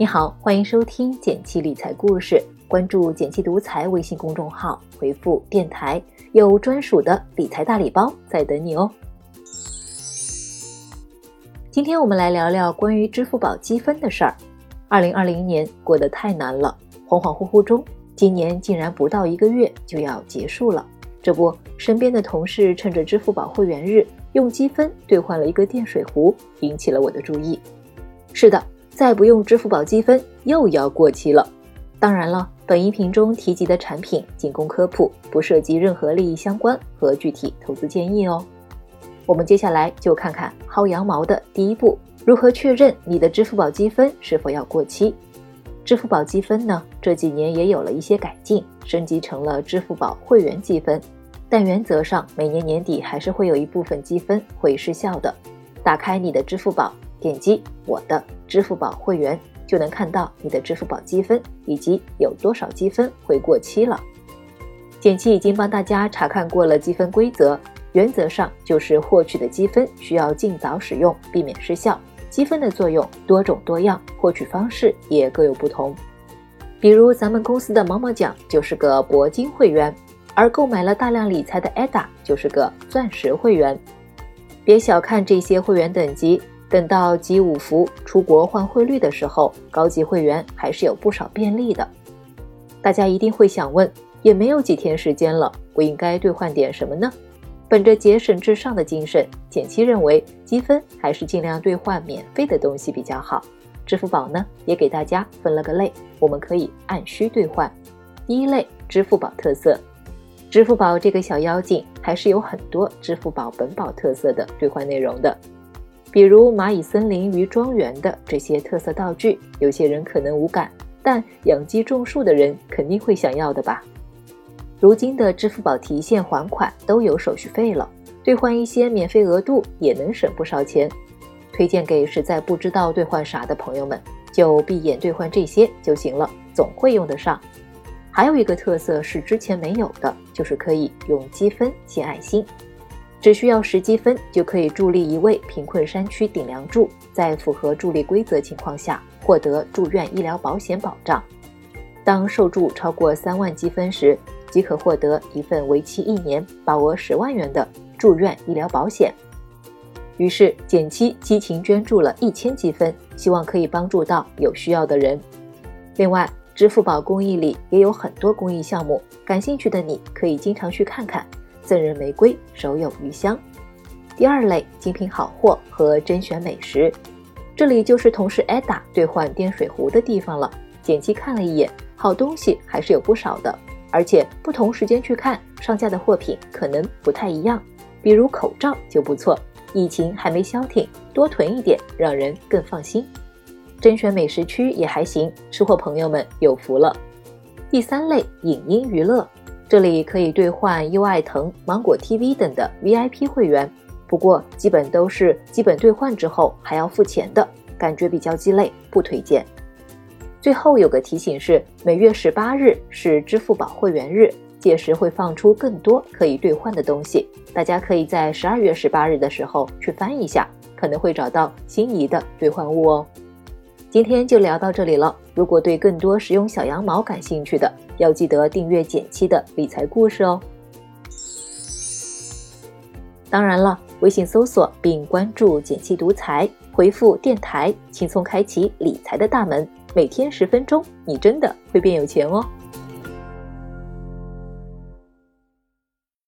你好，欢迎收听简七理财故事。关注“简七独裁微信公众号，回复“电台”，有专属的理财大礼包在等你哦。今天我们来聊聊关于支付宝积分的事儿。二零二零年过得太难了，恍恍惚惚中，今年竟然不到一个月就要结束了。这不，身边的同事趁着支付宝会员日，用积分兑换了一个电水壶，引起了我的注意。是的。再不用支付宝积分又要过期了。当然了，本音频中提及的产品仅供科普，不涉及任何利益相关和具体投资建议哦。我们接下来就看看薅羊毛的第一步：如何确认你的支付宝积分是否要过期？支付宝积分呢，这几年也有了一些改进，升级成了支付宝会员积分，但原则上每年年底还是会有一部分积分会失效的。打开你的支付宝。点击我的支付宝会员，就能看到你的支付宝积分以及有多少积分会过期了。简七已经帮大家查看过了积分规则，原则上就是获取的积分需要尽早使用，避免失效。积分的作用多种多样，获取方式也各有不同。比如咱们公司的毛毛奖就是个铂金会员，而购买了大量理财的 Ada 就是个钻石会员。别小看这些会员等级。等到集五福出国换汇率的时候，高级会员还是有不少便利的。大家一定会想问，也没有几天时间了，我应该兑换点什么呢？本着节省至上的精神，简七认为积分还是尽量兑换免费的东西比较好。支付宝呢，也给大家分了个类，我们可以按需兑换。第一类，支付宝特色。支付宝这个小妖精还是有很多支付宝本宝特色的兑换内容的。比如蚂蚁森林与庄园的这些特色道具，有些人可能无感，但养鸡种树的人肯定会想要的吧？如今的支付宝提现还款都有手续费了，兑换一些免费额度也能省不少钱。推荐给实在不知道兑换啥的朋友们，就闭眼兑换这些就行了，总会用得上。还有一个特色是之前没有的，就是可以用积分献爱心。只需要十积分就可以助力一位贫困山区顶梁柱，在符合助力规则情况下获得住院医疗保险保障。当受助超过三万积分时，即可获得一份为期一年、保额十万元的住院医疗保险。于是，简七激情捐助了一千积分，希望可以帮助到有需要的人。另外，支付宝公益里也有很多公益项目，感兴趣的你可以经常去看看。赠人玫瑰，手有余香。第二类精品好货和甄选美食，这里就是同事 Ada 兑换电水壶的地方了。简七看了一眼，好东西还是有不少的，而且不同时间去看上架的货品可能不太一样。比如口罩就不错，疫情还没消停，多囤一点让人更放心。甄选美食区也还行，吃货朋友们有福了。第三类影音娱乐。这里可以兑换优爱腾、芒果 TV 等的 VIP 会员，不过基本都是基本兑换之后还要付钱的，感觉比较鸡肋，不推荐。最后有个提醒是，每月十八日是支付宝会员日，届时会放出更多可以兑换的东西，大家可以在十二月十八日的时候去翻一下，可能会找到心仪的兑换物哦。今天就聊到这里了。如果对更多实用小羊毛感兴趣的，要记得订阅简七的理财故事哦。当然了，微信搜索并关注“简七独裁，回复“电台”，轻松开启理财的大门。每天十分钟，你真的会变有钱哦。